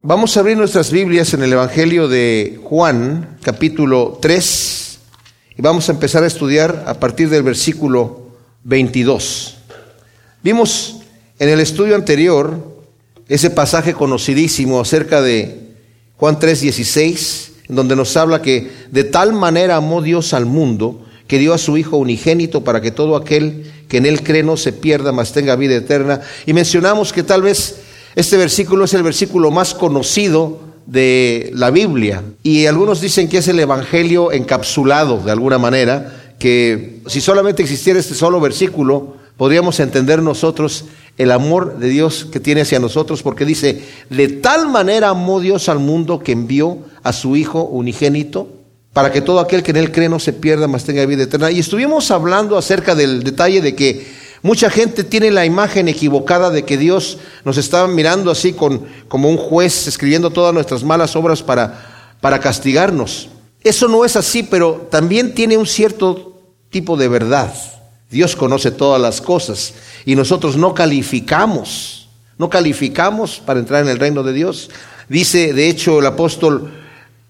Vamos a abrir nuestras Biblias en el Evangelio de Juan, capítulo 3, y vamos a empezar a estudiar a partir del versículo 22. Vimos en el estudio anterior ese pasaje conocidísimo acerca de Juan 3:16, en donde nos habla que de tal manera amó Dios al mundo que dio a su Hijo unigénito para que todo aquel que en él cree no se pierda, mas tenga vida eterna. Y mencionamos que tal vez este versículo es el versículo más conocido de la Biblia y algunos dicen que es el Evangelio encapsulado de alguna manera, que si solamente existiera este solo versículo, podríamos entender nosotros el amor de Dios que tiene hacia nosotros, porque dice, de tal manera amó Dios al mundo que envió a su Hijo unigénito, para que todo aquel que en él cree no se pierda, mas tenga vida eterna. Y estuvimos hablando acerca del detalle de que Mucha gente tiene la imagen equivocada de que Dios nos está mirando así con, como un juez escribiendo todas nuestras malas obras para, para castigarnos. Eso no es así, pero también tiene un cierto tipo de verdad. Dios conoce todas las cosas y nosotros no calificamos, no calificamos para entrar en el reino de Dios. Dice, de hecho, el apóstol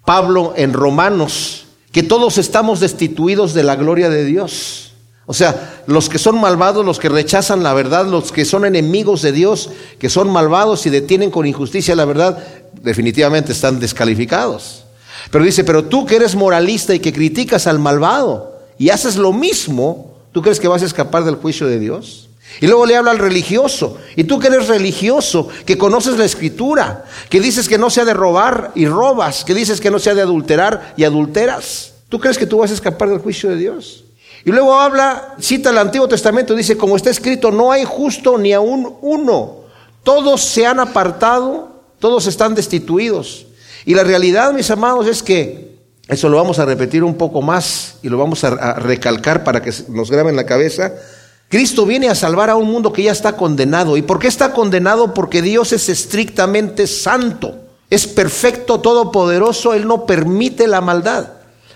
Pablo en Romanos, que todos estamos destituidos de la gloria de Dios. O sea, los que son malvados, los que rechazan la verdad, los que son enemigos de Dios, que son malvados y detienen con injusticia la verdad, definitivamente están descalificados. Pero dice, pero tú que eres moralista y que criticas al malvado y haces lo mismo, ¿tú crees que vas a escapar del juicio de Dios? Y luego le habla al religioso. Y tú que eres religioso, que conoces la escritura, que dices que no sea de robar y robas, que dices que no sea de adulterar y adulteras, ¿tú crees que tú vas a escapar del juicio de Dios? Y luego habla, cita el Antiguo Testamento, dice, como está escrito, no hay justo ni aún uno. Todos se han apartado, todos están destituidos. Y la realidad, mis amados, es que, eso lo vamos a repetir un poco más y lo vamos a, recalcar para que nos grabe en la cabeza. Cristo viene a salvar a un mundo que ya está condenado. ¿Y por qué está condenado? Porque Dios es estrictamente santo, es perfecto, todopoderoso, Él no permite la maldad,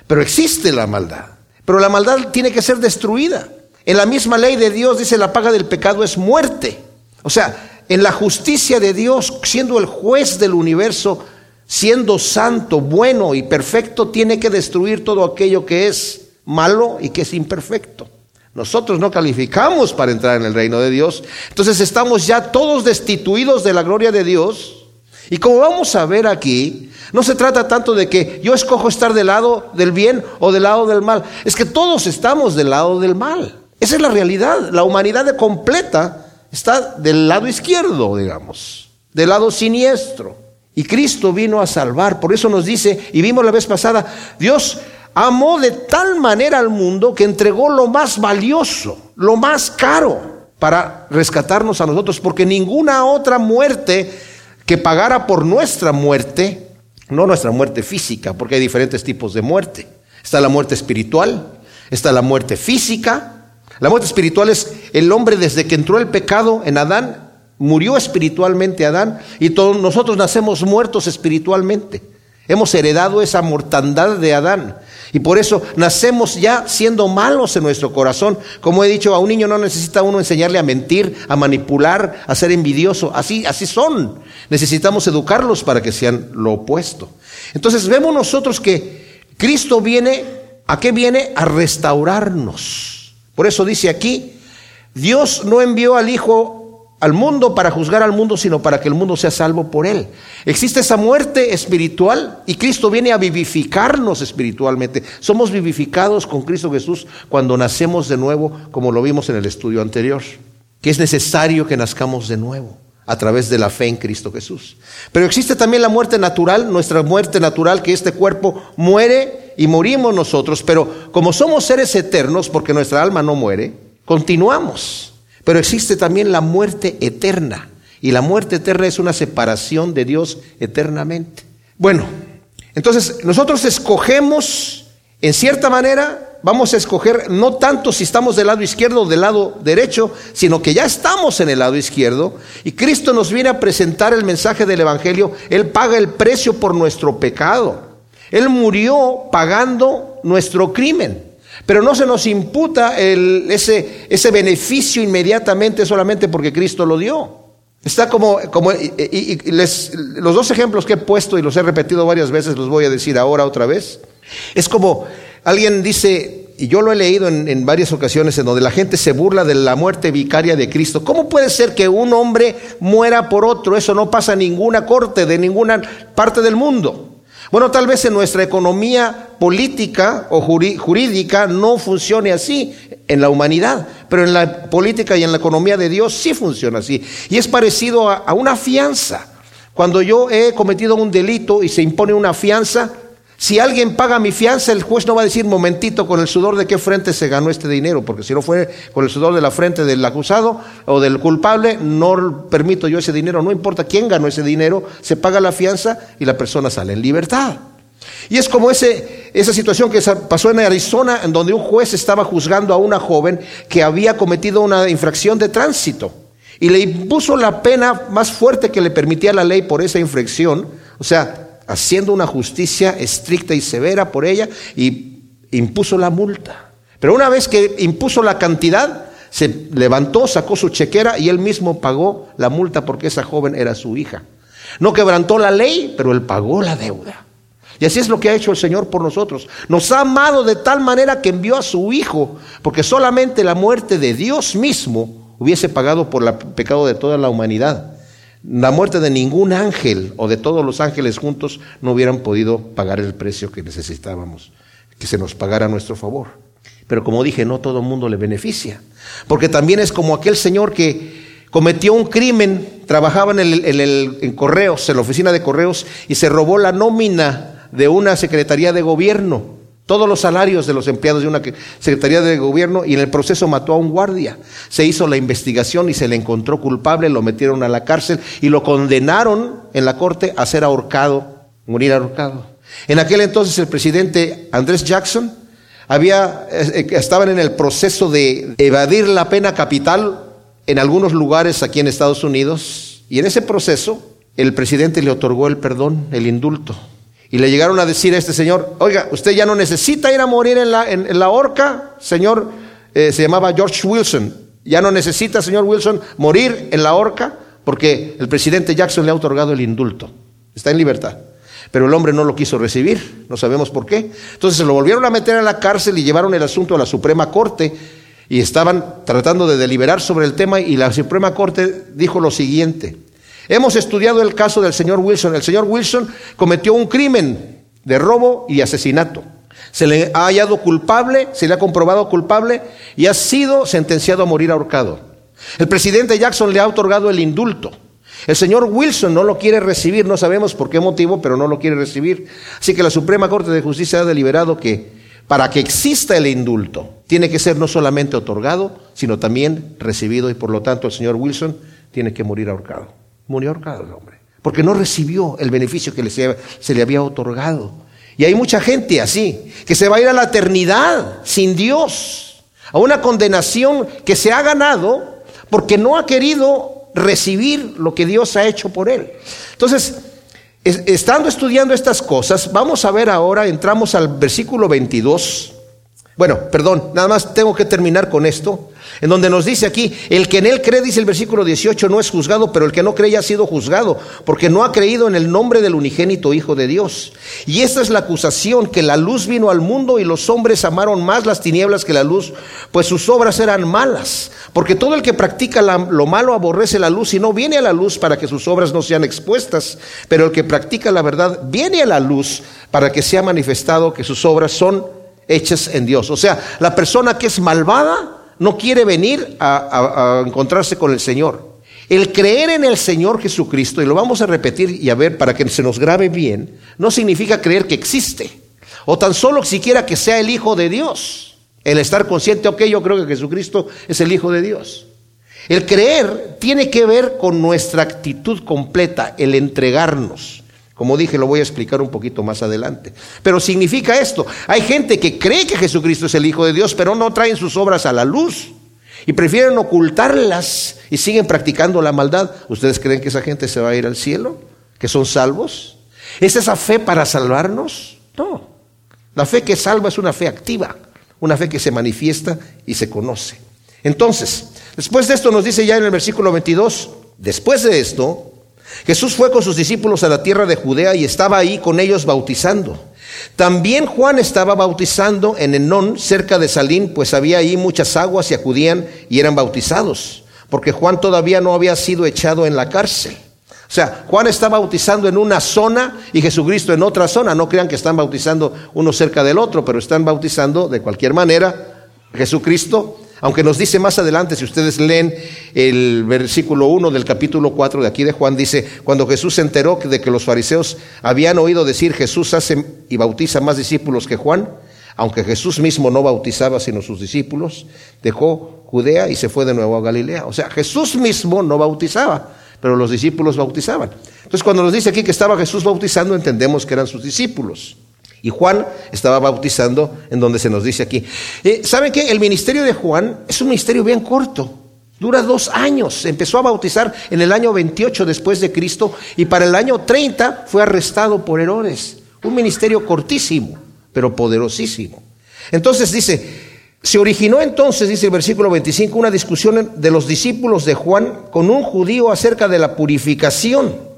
pero existe la maldad. Pero la maldad tiene que ser destruida. En la misma ley de Dios dice la paga del pecado es muerte. O sea, en la justicia de Dios, siendo el juez del universo, siendo santo, bueno y perfecto, tiene que destruir todo aquello que es malo y que es imperfecto. Nosotros no calificamos para entrar en el reino de Dios. Entonces estamos ya todos destituidos de la gloria de Dios y como vamos a ver aquí, no se trata tanto de que yo escojo estar del lado del bien o del lado del mal. Es que todos estamos del lado del mal. Esa es la realidad. La humanidad completa está del lado izquierdo, digamos, del lado siniestro. Y Cristo vino a salvar. Por eso nos dice, y vimos la vez pasada, Dios amó de tal manera al mundo que entregó lo más valioso, lo más caro, para rescatarnos a nosotros, porque ninguna otra muerte pagara por nuestra muerte, no nuestra muerte física, porque hay diferentes tipos de muerte. Está la muerte espiritual, está la muerte física. La muerte espiritual es el hombre desde que entró el pecado en Adán, murió espiritualmente Adán y todos nosotros nacemos muertos espiritualmente. Hemos heredado esa mortandad de Adán. Y por eso nacemos ya siendo malos en nuestro corazón. Como he dicho, a un niño no necesita uno enseñarle a mentir, a manipular, a ser envidioso. Así, así son. Necesitamos educarlos para que sean lo opuesto. Entonces vemos nosotros que Cristo viene, ¿a qué viene? A restaurarnos. Por eso dice aquí, Dios no envió al Hijo al mundo para juzgar al mundo, sino para que el mundo sea salvo por él. Existe esa muerte espiritual y Cristo viene a vivificarnos espiritualmente. Somos vivificados con Cristo Jesús cuando nacemos de nuevo, como lo vimos en el estudio anterior, que es necesario que nazcamos de nuevo a través de la fe en Cristo Jesús. Pero existe también la muerte natural, nuestra muerte natural, que este cuerpo muere y morimos nosotros, pero como somos seres eternos, porque nuestra alma no muere, continuamos. Pero existe también la muerte eterna. Y la muerte eterna es una separación de Dios eternamente. Bueno, entonces nosotros escogemos, en cierta manera, vamos a escoger no tanto si estamos del lado izquierdo o del lado derecho, sino que ya estamos en el lado izquierdo y Cristo nos viene a presentar el mensaje del Evangelio. Él paga el precio por nuestro pecado. Él murió pagando nuestro crimen. Pero no se nos imputa ese, ese beneficio inmediatamente solamente porque Cristo lo dio. Está como, como y, les, los dos ejemplos que he puesto y los he repetido varias veces, los voy a decir ahora otra vez. Es como alguien dice, y yo lo he leído en, en, varias ocasiones en donde la gente se burla de la muerte vicaria de Cristo. ¿Cómo puede ser que un hombre muera por otro? Eso no pasa en ninguna corte de ninguna parte del mundo. Bueno, tal vez en nuestra economía política o jurídica no funcione así en la humanidad, pero en la política y en la economía de Dios sí funciona así. Y es parecido a, una fianza. Cuando yo he cometido un delito y se impone una fianza, si alguien paga mi fianza, el juez no va a decir, momentito, con el sudor de qué frente se ganó este dinero, porque si no fue con el sudor de la frente del acusado o del culpable, no permito yo ese dinero, no importa quién ganó ese dinero, se paga la fianza y la persona sale en libertad. Y es como ese, esa situación que pasó en Arizona, en donde un juez estaba juzgando a una joven que había cometido una infracción de tránsito y le impuso la pena más fuerte que le permitía la ley por esa infracción, o sea, haciendo una justicia estricta y severa por ella y impuso la multa. Pero una vez que impuso la cantidad, se levantó, sacó su chequera y él mismo pagó la multa porque esa joven era su hija. No quebrantó la ley, pero él pagó la deuda. Y así es lo que ha hecho el Señor por nosotros. Nos ha amado de tal manera que envió a su Hijo, porque solamente la muerte de Dios mismo hubiese pagado por el pecado de toda la humanidad. La muerte de ningún ángel o de todos los ángeles juntos no hubieran podido pagar el precio que necesitábamos, que se nos pagara a nuestro favor. Pero como dije, no todo el mundo le beneficia, porque también es como aquel señor que cometió un crimen, trabajaba en, el, en correos, en la oficina de correos, y se robó la nómina de una secretaría de gobierno todos los salarios de los empleados de una Secretaría de Gobierno y en el proceso mató a un guardia. Se hizo la investigación y se le encontró culpable, lo metieron a la cárcel y lo condenaron en la corte a ser ahorcado, morir ahorcado. En aquel entonces el presidente Andrés Jackson había, eh, estaban en el proceso de evadir la pena capital en algunos lugares aquí en Estados Unidos y en ese proceso el presidente le otorgó el perdón, el indulto. Y le llegaron a decir a este señor, oiga, usted ya no necesita ir a morir en la, en, la horca, señor, eh, se llamaba George Wilson, ya no necesita, señor Wilson, morir en la horca porque el presidente Jackson le ha otorgado el indulto, está en libertad. Pero el hombre no lo quiso recibir, no sabemos por qué. Entonces se lo volvieron a meter a la cárcel y llevaron el asunto a la Suprema Corte y estaban tratando de deliberar sobre el tema y la Suprema Corte dijo lo siguiente, Hemos estudiado el caso del señor Wilson. El señor Wilson cometió un crimen de robo y asesinato. Se le ha hallado culpable, se le ha comprobado culpable y ha sido sentenciado a morir ahorcado. El presidente Jackson le ha otorgado el indulto. El señor Wilson no lo quiere recibir, no sabemos por qué motivo, pero no lo quiere recibir. Así que la Suprema Corte de Justicia ha deliberado que para que exista el indulto, tiene que ser no solamente otorgado, sino también recibido y por lo tanto el señor Wilson tiene que morir ahorcado. Murió hombre, porque no recibió el beneficio que se le había otorgado. Y hay mucha gente así, que se va a ir a la eternidad sin Dios, a una condenación que se ha ganado porque no ha querido recibir lo que Dios ha hecho por él. Entonces, estando estudiando estas cosas, vamos a ver ahora, entramos al versículo 22. Bueno, perdón, nada más tengo que terminar con esto en donde nos dice aquí, el que en él cree, dice el versículo 18, no es juzgado, pero el que no cree ya ha sido juzgado, porque no ha creído en el nombre del unigénito Hijo de Dios. Y esta es la acusación, que la luz vino al mundo y los hombres amaron más las tinieblas que la luz, pues sus obras eran malas. Porque todo el que practica lo malo aborrece la luz y no viene a la luz para que sus obras no sean expuestas, pero el que practica la verdad viene a la luz para que sea manifestado que sus obras son hechas en Dios. O sea, la persona que es malvada, no quiere venir a, encontrarse con el Señor. El creer en el Señor Jesucristo, y lo vamos a repetir y a ver para que se nos grabe bien, no significa creer que existe, o tan solo siquiera que sea el Hijo de Dios. El estar consciente, ok, yo creo que Jesucristo es el Hijo de Dios. El creer tiene que ver con nuestra actitud completa, el entregarnos. Como dije, lo voy a explicar un poquito más adelante. Pero significa esto. Hay gente que cree que Jesucristo es el Hijo de Dios, pero no traen sus obras a la luz. Y prefieren ocultarlas y siguen practicando la maldad. ¿Ustedes creen que esa gente se va a ir al cielo? ¿Que son salvos? ¿Es esa fe para salvarnos? No. La fe que salva es una fe activa, una fe que se manifiesta y se conoce. Entonces, después de esto nos dice ya en el versículo 22, Después de esto, Jesús fue con sus discípulos a la tierra de Judea y estaba ahí con ellos bautizando. También Juan estaba bautizando en Enón, cerca de Salín, pues había ahí muchas aguas y acudían y eran bautizados, porque Juan todavía no había sido echado en la cárcel. O sea, Juan está bautizando en una zona y Jesucristo en otra zona. No crean que están bautizando uno cerca del otro, pero están bautizando de cualquier manera. Jesucristo aunque nos dice más adelante, si ustedes leen el versículo 1 del capítulo 4 de aquí de Juan, dice, cuando Jesús se enteró de que los fariseos habían oído decir, Jesús hace y bautiza más discípulos que Juan, aunque Jesús mismo no bautizaba sino sus discípulos, dejó Judea y se fue de nuevo a Galilea. O sea, Jesús mismo no bautizaba, pero los discípulos bautizaban. Entonces, cuando nos dice aquí que estaba Jesús bautizando, entendemos que eran sus discípulos. Y Juan estaba bautizando en donde se nos dice aquí. Eh, ¿Saben qué? El ministerio de Juan es un ministerio bien corto. Dura dos años. Empezó a bautizar en el año 28 después de Cristo y para el año 30 fue arrestado por Herodes. Un ministerio cortísimo, pero poderosísimo. Entonces dice, se originó entonces, dice el versículo 25, una discusión de los discípulos de Juan con un judío acerca de la purificación.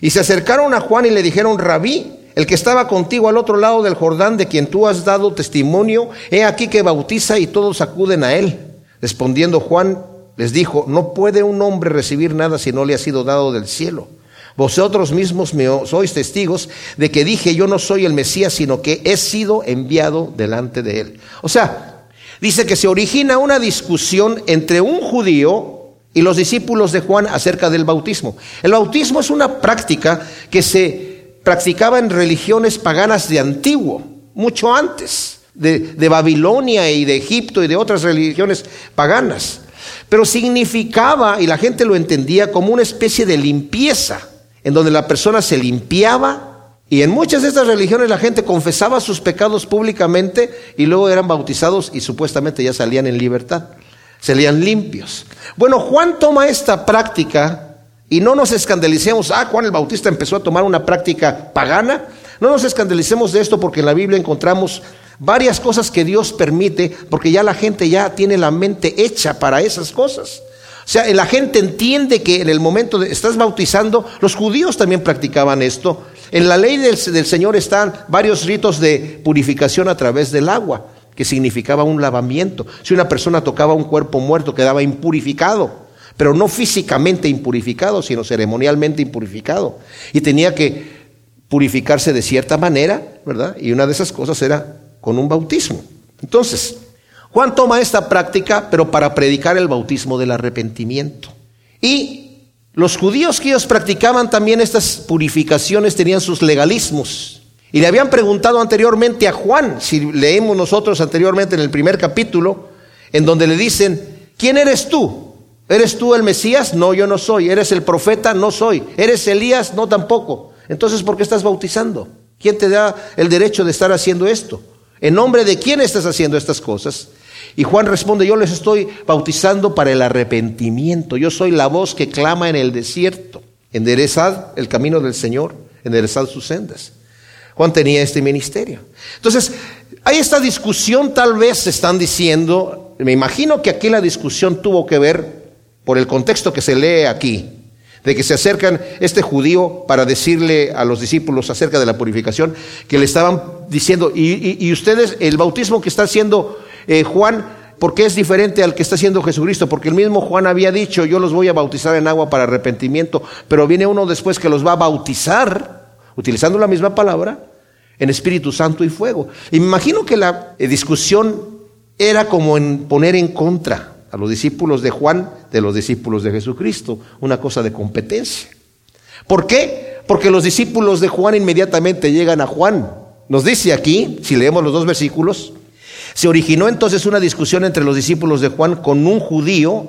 Y se acercaron a Juan y le dijeron, rabí, el que estaba contigo al otro lado del Jordán, de quien tú has dado testimonio, he aquí que bautiza y todos acuden a él. Respondiendo Juan les dijo, no puede un hombre recibir nada si no le ha sido dado del cielo. Vosotros mismos me sois testigos de que dije yo no soy el Mesías, sino que he sido enviado delante de él. O sea, dice que se origina una discusión entre un judío y los discípulos de Juan acerca del bautismo. El bautismo es una práctica que se practicaban religiones paganas de antiguo, mucho antes, de, Babilonia y de Egipto y de otras religiones paganas. Pero significaba, y la gente lo entendía, como una especie de limpieza, en donde la persona se limpiaba y en muchas de estas religiones la gente confesaba sus pecados públicamente y luego eran bautizados y supuestamente ya salían en libertad, salían limpios. Bueno, Juan toma esta práctica y no nos escandalicemos, ah, Juan el Bautista empezó a tomar una práctica pagana. No nos escandalicemos de esto porque en la Biblia encontramos varias cosas que Dios permite porque ya la gente ya tiene la mente hecha para esas cosas. O sea, la gente entiende que en el momento de estás bautizando, los judíos también practicaban esto. En la ley del, del Señor están varios ritos de purificación a través del agua, que significaba un lavamiento. Si una persona tocaba un cuerpo muerto, quedaba impurificado pero no físicamente impurificado, sino ceremonialmente impurificado. Y tenía que purificarse de cierta manera, ¿verdad? Y una de esas cosas era con un bautismo. Entonces, Juan toma esta práctica, pero para predicar el bautismo del arrepentimiento. Y los judíos que ellos practicaban también estas purificaciones tenían sus legalismos. Y le habían preguntado anteriormente a Juan, si leemos nosotros anteriormente en el primer capítulo, en donde le dicen, ¿quién eres tú? ¿Eres tú el Mesías? No, yo no soy. ¿Eres el profeta? No soy. ¿Eres Elías? No tampoco. Entonces, ¿por qué estás bautizando? ¿Quién te da el derecho de estar haciendo esto? ¿En nombre de quién estás haciendo estas cosas? Y Juan responde, yo les estoy bautizando para el arrepentimiento. Yo soy la voz que clama en el desierto. Enderezad el camino del Señor, enderezad sus sendas. Juan tenía este ministerio. Entonces, hay esta discusión, tal vez están diciendo, me imagino que aquí la discusión tuvo que ver por el contexto que se lee aquí, de que se acercan este judío para decirle a los discípulos acerca de la purificación, que le estaban diciendo, y, ustedes, el bautismo que está haciendo eh, Juan, ¿por qué es diferente al que está haciendo Jesucristo? Porque el mismo Juan había dicho, yo los voy a bautizar en agua para arrepentimiento, pero viene uno después que los va a bautizar, utilizando la misma palabra, en Espíritu Santo y fuego. Imagino que la eh, discusión era como en poner en contra a los discípulos de Juan de los discípulos de Jesucristo, una cosa de competencia. ¿Por qué? Porque los discípulos de Juan inmediatamente llegan a Juan. Nos dice aquí, si leemos los dos versículos, se originó entonces una discusión entre los discípulos de Juan con un judío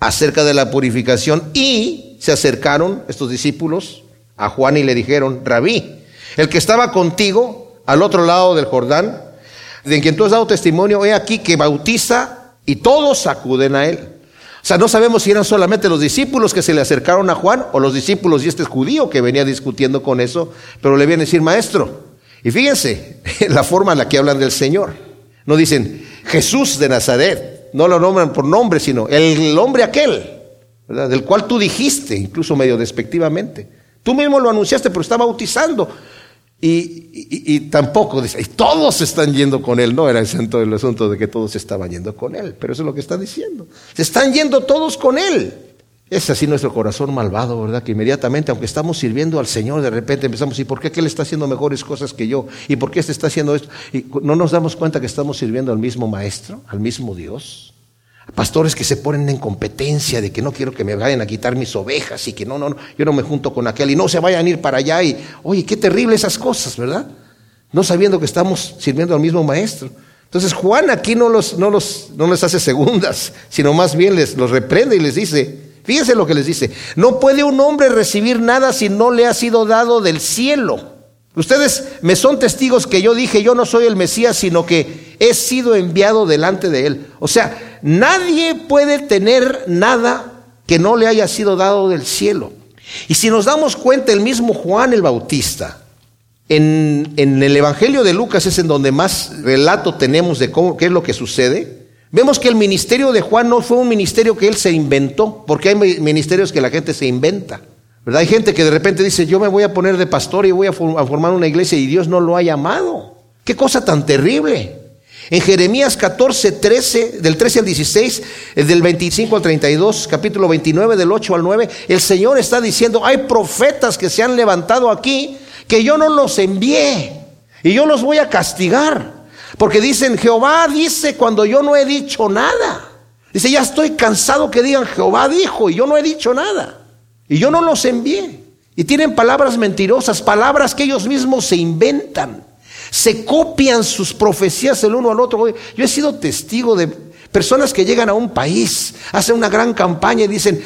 acerca de la purificación y se acercaron estos discípulos a Juan y le dijeron, rabí, el que estaba contigo al otro lado del Jordán, de quien tú has dado testimonio, he aquí que bautiza y todos acuden a él. Sea, no sabemos si eran solamente los discípulos que se le acercaron a Juan o los discípulos y este judío que venía discutiendo con eso, pero le vienen a decir maestro. Y fíjense la forma en la que hablan del Señor. No dicen Jesús de Nazaret, no lo nombran por nombre, sino el hombre aquel. ¿verdad? Del cual tú dijiste, incluso medio despectivamente. Tú mismo lo anunciaste, pero está bautizando. Y, tampoco dice, y todos están yendo con él. No era el centro del asunto de que todos estaban yendo con él, pero eso es lo que está diciendo. Se están yendo todos con él. Es así nuestro corazón malvado, ¿verdad? Que inmediatamente, aunque estamos sirviendo al Señor, de repente empezamos, ¿y por qué Él está haciendo mejores cosas que yo? ¿Y por qué este está haciendo esto? Y no nos damos cuenta que estamos sirviendo al mismo Maestro, al mismo Dios. Pastores que se ponen en competencia de que no quiero que me vayan a quitar mis ovejas y que no, no, no, yo no me junto con aquel y no se vayan a ir para allá y, oye, qué terrible esas cosas, ¿verdad? No sabiendo que estamos sirviendo al mismo Maestro. Entonces Juan aquí no, los, no, los, no les hace segundas, sino más bien les los reprende y les dice, Fíjense lo que les dice. No puede un hombre recibir nada si no le ha sido dado del cielo. Ustedes me son testigos que yo dije, yo no soy el Mesías, sino que he sido enviado delante de él. O sea, nadie puede tener nada que no le haya sido dado del cielo. Y si nos damos cuenta, el mismo Juan el Bautista, en, el Evangelio de Lucas es en donde más relato tenemos de cómo, qué es lo que sucede. Vemos que el ministerio de Juan no fue un ministerio que él se inventó, porque hay ministerios que la gente se inventa. ¿verdad? Hay gente que de repente dice, yo me voy a poner de pastor y voy a formar una iglesia y Dios no lo ha llamado. Qué cosa tan terrible. En Jeremías 14, 13, del 13 al 16, del 25 al 32, capítulo 29, del 8 al 9, el Señor está diciendo, hay profetas que se han levantado aquí que yo no los envié y yo los voy a castigar. Porque dicen, Jehová dice cuando yo no he dicho nada. Dice, ya estoy cansado que digan, Jehová dijo y yo no he dicho nada. Y yo no los envié. Y tienen palabras mentirosas, palabras que ellos mismos se inventan. Se copian sus profecías el uno al otro. Yo he sido testigo de personas que llegan a un país, hacen una gran campaña y dicen,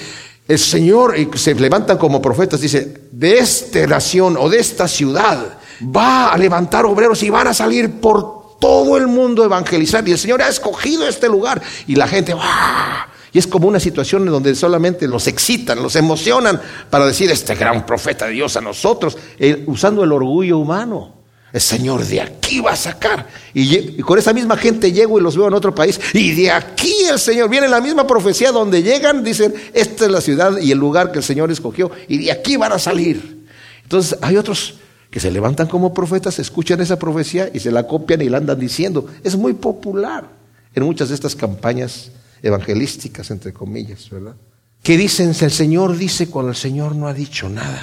el Señor, y se levantan como profetas, dice, de esta nación o de esta ciudad va a levantar obreros y van a salir por todo el mundo evangelizar y el Señor ha escogido este lugar y la gente va. Y es como una situación en donde solamente los excitan, los emocionan para decir este gran profeta de Dios a nosotros, eh, usando el orgullo humano. El Señor de aquí va a sacar. Y, con esa misma gente llego y los veo en otro país. Y de aquí el Señor, viene la misma profecía donde llegan, dicen, esta es la ciudad y el lugar que el Señor escogió. Y de aquí van a salir. Entonces hay otros que se levantan como profetas, escuchan esa profecía y se la copian y la andan diciendo. Es muy popular en muchas de estas campañas evangelísticas, entre comillas, ¿verdad? Que dicen, el Señor dice cuando el Señor no ha dicho nada.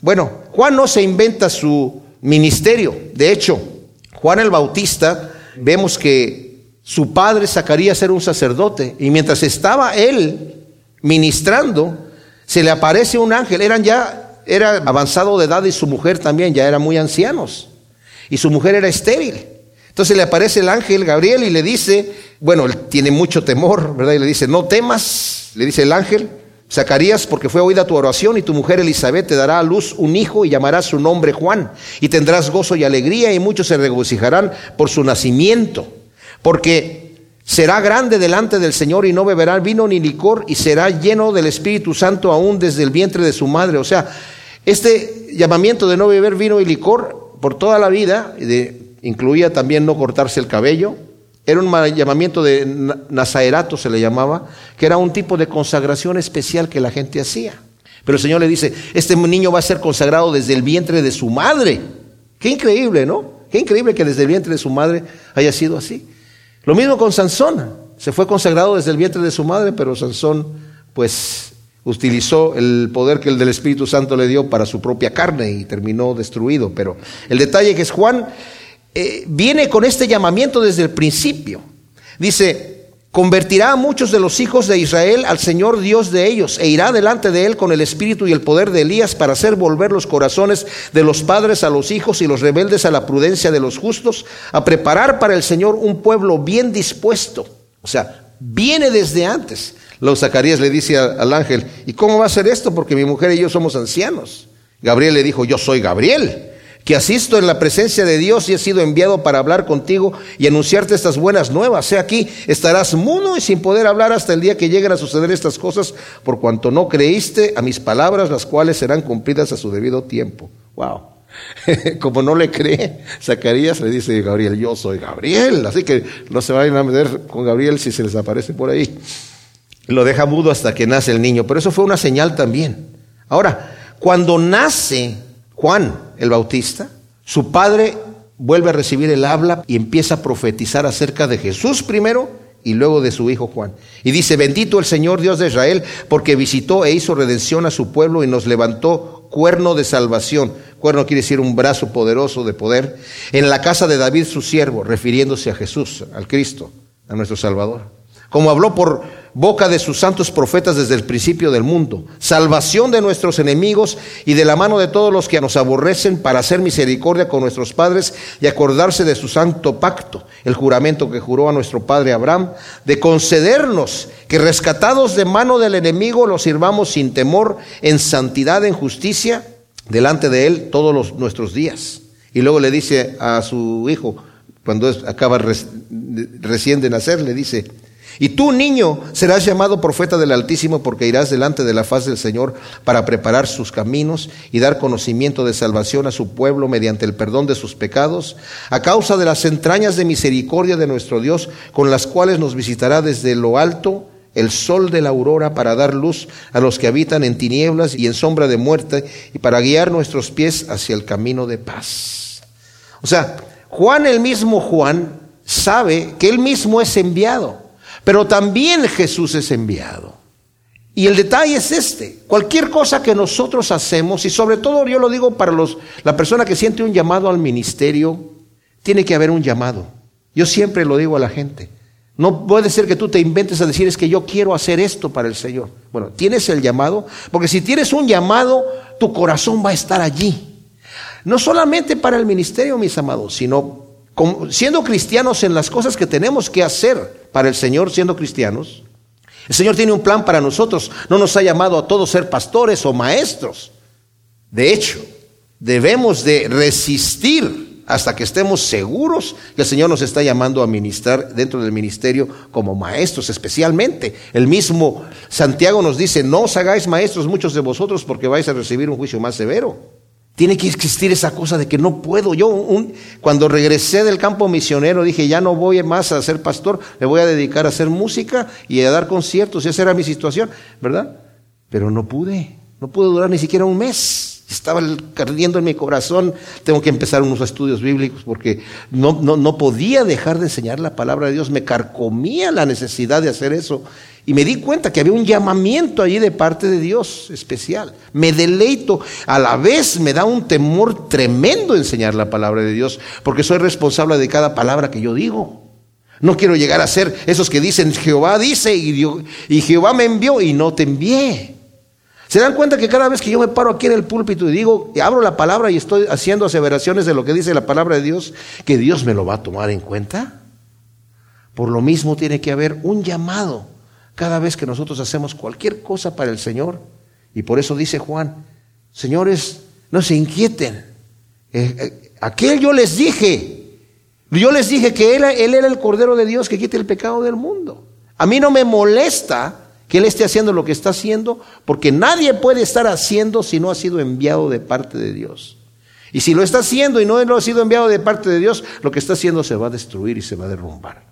Bueno, Juan no se inventa su ministerio. De hecho, Juan el Bautista, vemos que su padre Zacarías era un sacerdote y mientras estaba él ministrando, se le aparece un ángel. Eran ya era avanzado de edad y su mujer también, ya eran muy ancianos. Y su mujer era estéril. Entonces le aparece el ángel Gabriel y le dice, bueno, él tiene mucho temor, ¿verdad? Y le dice, no temas, le dice el ángel, Zacarías, porque fue oída tu oración y tu mujer Elizabeth te dará a luz un hijo y llamarás su nombre Juan. Y tendrás gozo y alegría y muchos se regocijarán por su nacimiento. Porque será grande delante del Señor y no beberá vino ni licor y será lleno del Espíritu Santo aún desde el vientre de su madre. O sea, este llamamiento de no beber vino y licor por toda la vida, incluía también no cortarse el cabello, era un llamamiento de nazaerato, se le llamaba, que era un tipo de consagración especial que la gente hacía. Pero el Señor le dice, este niño va a ser consagrado desde el vientre de su madre. Qué increíble, ¿no? Qué increíble que desde el vientre de su madre haya sido así. Lo mismo con Sansón. Se fue consagrado desde el vientre de su madre, pero Sansón, pues, utilizó el poder que el del Espíritu Santo le dio para su propia carne y terminó destruido. Pero el detalle que es Juan eh, viene con este llamamiento desde el principio. Dice, convertirá a muchos de los hijos de Israel al Señor Dios de ellos e irá delante de él con el espíritu y el poder de Elías para hacer volver los corazones de los padres a los hijos y los rebeldes a la prudencia de los justos, a preparar para el Señor un pueblo bien dispuesto. O sea, viene desde antes. Los Zacarías le dice al ángel, ¿y cómo va a ser esto? Porque mi mujer y yo somos ancianos. Gabriel le dijo, yo soy Gabriel, que asisto en la presencia de Dios y he sido enviado para hablar contigo y anunciarte estas buenas nuevas. Sé aquí, estarás mudo y sin poder hablar hasta el día que lleguen a suceder estas cosas, por cuanto no creíste a mis palabras, las cuales serán cumplidas a su debido tiempo. Wow. Como no le cree, Zacarías le dice Gabriel, yo soy Gabriel. Así que no se vayan a meter con Gabriel si se les aparece por ahí. lo deja mudo hasta que nace el niño, pero eso fue una señal también. Ahora, cuando nace Juan el Bautista, su padre vuelve a recibir el habla y empieza a profetizar acerca de Jesús primero y luego de su hijo Juan. Y dice, bendito el Señor Dios de Israel, porque visitó e hizo redención a su pueblo y nos levantó cuerno de salvación. Cuerno quiere decir un brazo poderoso de poder. En la casa de David su siervo, refiriéndose a Jesús, al Cristo, a nuestro Salvador como habló por boca de sus santos profetas desde el principio del mundo, salvación de nuestros enemigos y de la mano de todos los que nos aborrecen para hacer misericordia con nuestros padres y acordarse de su santo pacto, el juramento que juró a nuestro padre Abraham, de concedernos que rescatados de mano del enemigo los sirvamos sin temor, en santidad, en justicia, delante de él todos los, nuestros días. Y luego le dice a su hijo, cuando acaba recién de nacer, le dice, y tú, niño, serás llamado profeta del Altísimo porque irás delante de la faz del Señor para preparar sus caminos y dar conocimiento de salvación a su pueblo mediante el perdón de sus pecados, a causa de las entrañas de misericordia de nuestro Dios, con las cuales nos visitará desde lo alto el sol de la aurora para dar luz a los que habitan en tinieblas y en sombra de muerte y para guiar nuestros pies hacia el camino de paz. O sea, Juan el mismo Juan sabe que él mismo es enviado. Pero también Jesús es enviado. Y el detalle es este, cualquier cosa que nosotros hacemos, y sobre todo yo lo digo para los, la persona que siente un llamado al ministerio, tiene que haber un llamado. Yo siempre lo digo a la gente. No puede ser que tú te inventes a decir es que yo quiero hacer esto para el Señor. Bueno, tienes el llamado, porque si tienes un llamado, tu corazón va a estar allí. No solamente para el ministerio, mis amados, sino siendo cristianos en las cosas que tenemos que hacer para el Señor siendo cristianos, el Señor tiene un plan para nosotros. No nos ha llamado a todos ser pastores o maestros. De hecho, debemos de resistir hasta que estemos seguros que el Señor nos está llamando a ministrar dentro del ministerio como maestros especialmente. El mismo Santiago nos dice, no os hagáis maestros muchos de vosotros porque vais a recibir un juicio más severo. Tiene que existir esa cosa de que no puedo. Yo un, cuando regresé del campo misionero dije, ya no voy más a ser pastor, le voy a dedicar a hacer música y a dar conciertos. Y esa era mi situación, ¿verdad? Pero no pude, no pude durar ni siquiera un mes. Estaba ardiendo en mi corazón, tengo que empezar unos estudios bíblicos porque no, no, no podía dejar de enseñar la palabra de Dios, me carcomía la necesidad de hacer eso. Y me di cuenta que había un llamamiento allí de parte de Dios especial. Me deleito, a la vez me da un temor tremendo enseñar la palabra de Dios, porque soy responsable de cada palabra que yo digo. No quiero llegar a ser esos que dicen, Jehová dice y, y Jehová me envió y no te envié. ¿Se dan cuenta que cada vez que yo me paro aquí en el púlpito y digo, y abro la palabra y estoy haciendo aseveraciones de lo que dice la palabra de Dios, que Dios me lo va a tomar en cuenta? Por lo mismo tiene que haber un llamado cada vez que nosotros hacemos cualquier cosa para el Señor. Y por eso dice Juan, señores, no se inquieten. Eh, eh, aquel yo les dije, yo les dije que él, él era el Cordero de Dios que quite el pecado del mundo. A mí no me molesta que Él esté haciendo lo que está haciendo, porque nadie puede estar haciendo si no ha sido enviado de parte de Dios. Y si lo está haciendo y no lo ha sido enviado de parte de Dios, lo que está haciendo se va a destruir y se va a derrumbar.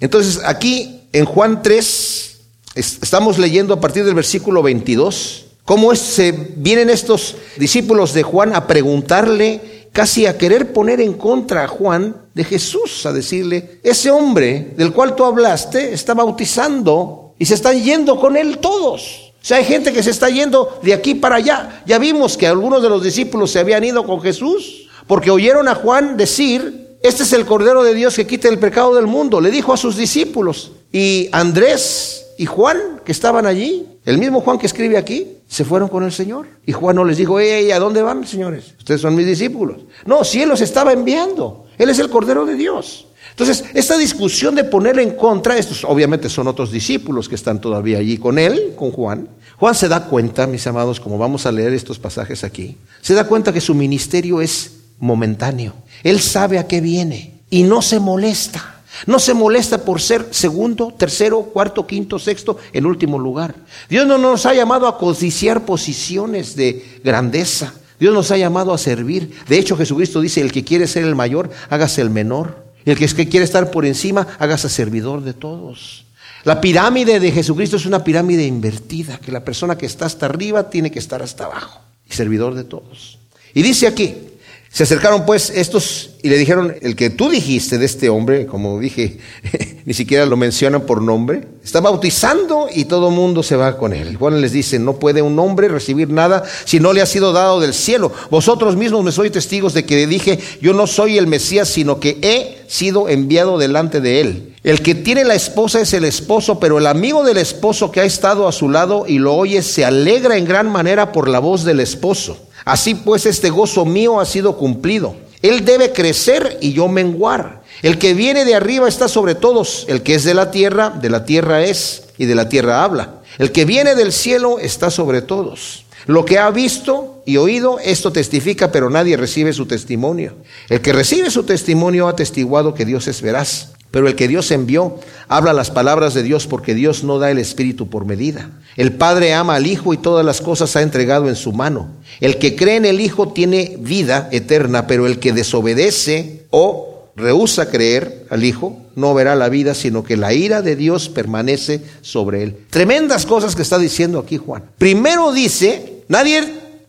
Entonces, aquí en Juan 3, estamos leyendo a partir del versículo 22, cómo se vienen estos discípulos de Juan a preguntarle, casi a querer poner en contra a Juan de Jesús, a decirle, ese hombre del cual tú hablaste está bautizando y se están yendo con él todos. O sea, hay gente que se está yendo de aquí para allá. Ya vimos que algunos de los discípulos se habían ido con Jesús porque oyeron a Juan decir este es el Cordero de Dios que quita el pecado del mundo. Le dijo a sus discípulos. Y Andrés y Juan, que estaban allí, el mismo Juan que escribe aquí, se fueron con el Señor. Y Juan no les dijo, ey, ¿a dónde van, señores? Ustedes son mis discípulos. No, si Él los estaba enviando. Él es el Cordero de Dios. Entonces, esta discusión de ponerle en contra, estos obviamente son otros discípulos que están todavía allí con él, con Juan. Juan se da cuenta, mis amados, como vamos a leer estos pasajes aquí, se da cuenta que su ministerio es momentáneo. Él sabe a qué viene y no se molesta. No se molesta por ser segundo, tercero, cuarto, quinto, sexto, en último lugar. Dios no nos ha llamado a codiciar posiciones de grandeza. Dios nos ha llamado a servir. De hecho, Jesucristo dice, el que quiere ser el mayor, hágase el menor. Y el que quiere estar por encima, hágase servidor de todos. La pirámide de Jesucristo es una pirámide invertida, que la persona que está hasta arriba tiene que estar hasta abajo, y servidor de todos. Y dice aquí, se acercaron pues estos y le dijeron, el que tú dijiste de este hombre, como dije, ni siquiera lo mencionan por nombre, está bautizando y todo mundo se va con él. Juan les dice, no puede un hombre recibir nada si no le ha sido dado del cielo. Vosotros mismos me sois testigos de que dije, yo no soy el Mesías, sino que he sido enviado delante de él. El que tiene la esposa es el esposo, pero el amigo del esposo que ha estado a su lado y lo oye se alegra en gran manera por la voz del esposo. Así pues, este gozo mío ha sido cumplido. Él debe crecer y yo menguar. El que viene de arriba está sobre todos. El que es de la tierra, de la tierra es y de la tierra habla. El que viene del cielo está sobre todos. Lo que ha visto y oído, esto testifica, pero nadie recibe su testimonio. El que recibe su testimonio ha testiguado que Dios es veraz. Pero el que Dios envió habla las palabras de Dios porque Dios no da el Espíritu por medida. El Padre ama al Hijo y todas las cosas ha entregado en su mano. El que cree en el Hijo tiene vida eterna, pero el que desobedece o rehúsa creer al Hijo no verá la vida, sino que la ira de Dios permanece sobre él. Tremendas cosas que está diciendo aquí Juan. Primero dice, nadie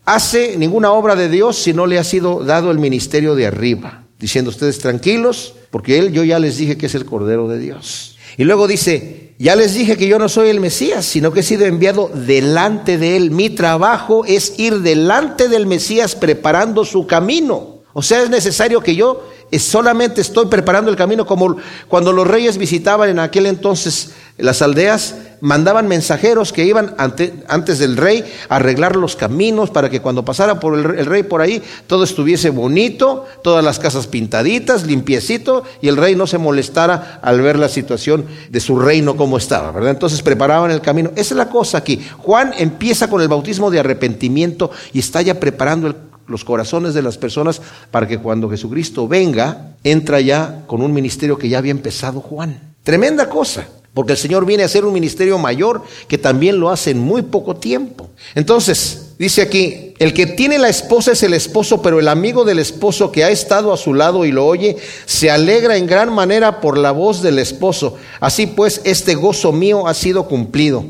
hace ninguna obra de Dios si no le ha sido dado el ministerio de arriba diciendo ustedes tranquilos, porque él yo ya les dije que es el Cordero de Dios. Y luego dice, ya les dije que yo no soy el Mesías, sino que he sido enviado delante de él. Mi trabajo es ir delante del Mesías preparando su camino. O sea, es necesario que yo solamente estoy preparando el camino como cuando los reyes visitaban en aquel entonces las aldeas, mandaban mensajeros que iban antes del rey a arreglar los caminos para que cuando pasara por el, rey por ahí todo estuviese bonito, todas las casas pintaditas, limpiecito y el rey no se molestara al ver la situación de su reino como estaba, ¿verdad? Entonces preparaban el camino. Esa es la cosa aquí. Juan empieza con el bautismo de arrepentimiento y está ya preparando el los corazones de las personas para que cuando Jesucristo venga, entra ya con un ministerio que ya había empezado Juan. Tremenda cosa, porque el Señor viene a hacer un ministerio mayor que también lo hace en muy poco tiempo. Entonces, dice aquí, el que tiene la esposa es el esposo, pero el amigo del esposo que ha estado a su lado y lo oye, se alegra en gran manera por la voz del esposo. Así pues, este gozo mío ha sido cumplido.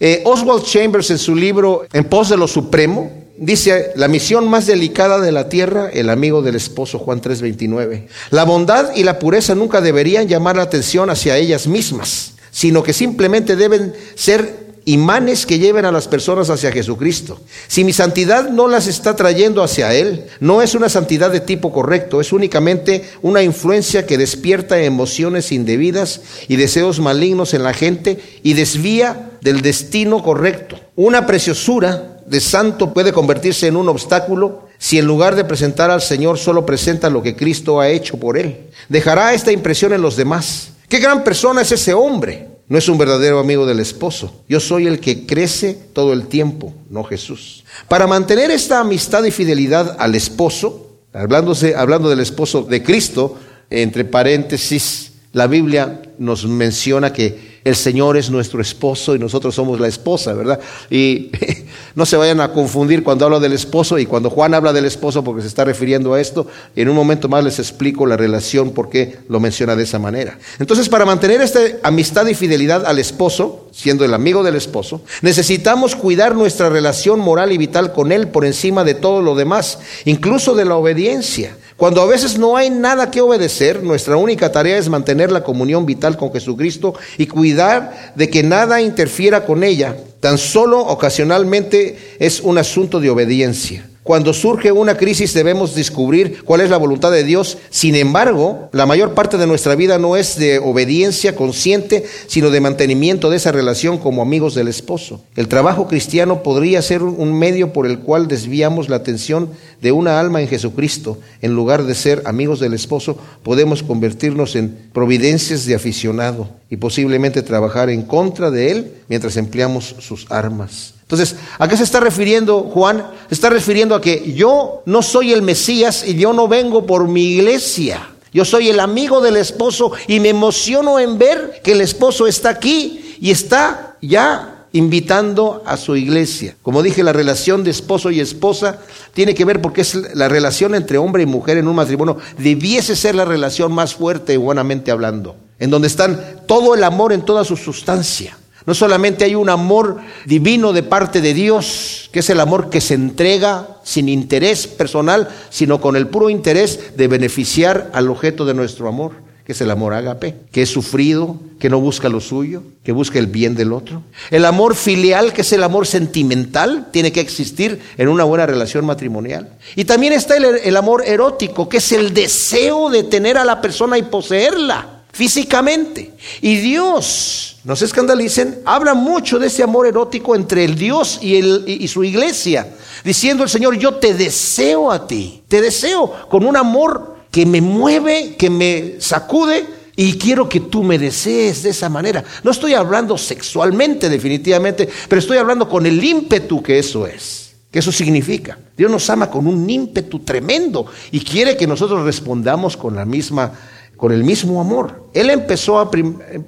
Eh, Oswald Chambers en su libro En pos de lo supremo, dice, la misión más delicada de la tierra, el amigo del esposo, Juan 3:29. La bondad y la pureza nunca deberían llamar la atención hacia ellas mismas, sino que simplemente deben ser imanes que lleven a las personas hacia Jesucristo. Si mi santidad no las está trayendo hacia Él, no es una santidad de tipo correcto, es únicamente una influencia que despierta emociones indebidas y deseos malignos en la gente y desvía del destino correcto. Una preciosura de santo puede convertirse en un obstáculo si en lugar de presentar al Señor solo presenta lo que Cristo ha hecho por él. Dejará esta impresión en los demás. ¿Qué gran persona es ese hombre? No es un verdadero amigo del esposo. Yo soy el que crece todo el tiempo, no Jesús. Para mantener esta amistad y fidelidad al esposo, hablando del esposo de Cristo, entre paréntesis, la Biblia nos menciona que el Señor es nuestro esposo y nosotros somos la esposa, ¿verdad? Y no se vayan a confundir cuando hablo del esposo y cuando Juan habla del esposo porque se está refiriendo a esto. En un momento más les explico la relación por qué lo menciona de esa manera. Entonces, para mantener esta amistad y fidelidad al esposo, siendo el amigo del esposo, necesitamos cuidar nuestra relación moral y vital con él por encima de todo lo demás, incluso de la obediencia. Cuando a veces no hay nada que obedecer, nuestra única tarea es mantener la comunión vital con Jesucristo y cuidar de que nada interfiera con ella. Tan solo ocasionalmente es un asunto de obediencia. Cuando surge una crisis debemos descubrir cuál es la voluntad de Dios. Sin embargo, la mayor parte de nuestra vida no es de obediencia consciente, sino de mantenimiento de esa relación como amigos del esposo. El trabajo cristiano podría ser un medio por el cual desviamos la atención de una alma en Jesucristo. En lugar de ser amigos del esposo, podemos convertirnos en providencias de aficionado y posiblemente trabajar en contra de él mientras empleamos sus armas. Entonces, ¿a qué se está refiriendo Juan? Se está refiriendo a que yo no soy el Mesías y yo no vengo por mi iglesia. Yo soy el amigo del esposo y me emociono en ver que el esposo está aquí y está ya invitando a su iglesia. Como dije, la relación de esposo y esposa tiene que ver porque es la relación entre hombre y mujer en un matrimonio. Debiese ser la relación más fuerte, humanamente hablando. en donde están todo el amor en toda su sustancia. No solamente hay un amor divino de parte de Dios, que es el amor que se entrega sin interés personal, sino con el puro interés de beneficiar al objeto de nuestro amor, que es el amor ágape, que es sufrido, que no busca lo suyo, que busca el bien del otro. El amor filial, que es el amor sentimental, tiene que existir en una buena relación matrimonial. Y también está el, el amor erótico, que es el deseo de tener a la persona y poseerla físicamente. Y Dios, no se escandalicen, habla mucho de ese amor erótico entre el Dios y, el, y su iglesia, diciendo el Señor, yo te deseo a ti, te deseo con un amor que me mueve, que me sacude, y quiero que tú me desees de esa manera. No estoy hablando sexualmente definitivamente, pero estoy hablando con el ímpetu que eso es, que eso significa. Dios nos ama con un ímpetu tremendo y quiere que nosotros respondamos con la misma con el mismo amor. Él empezó a,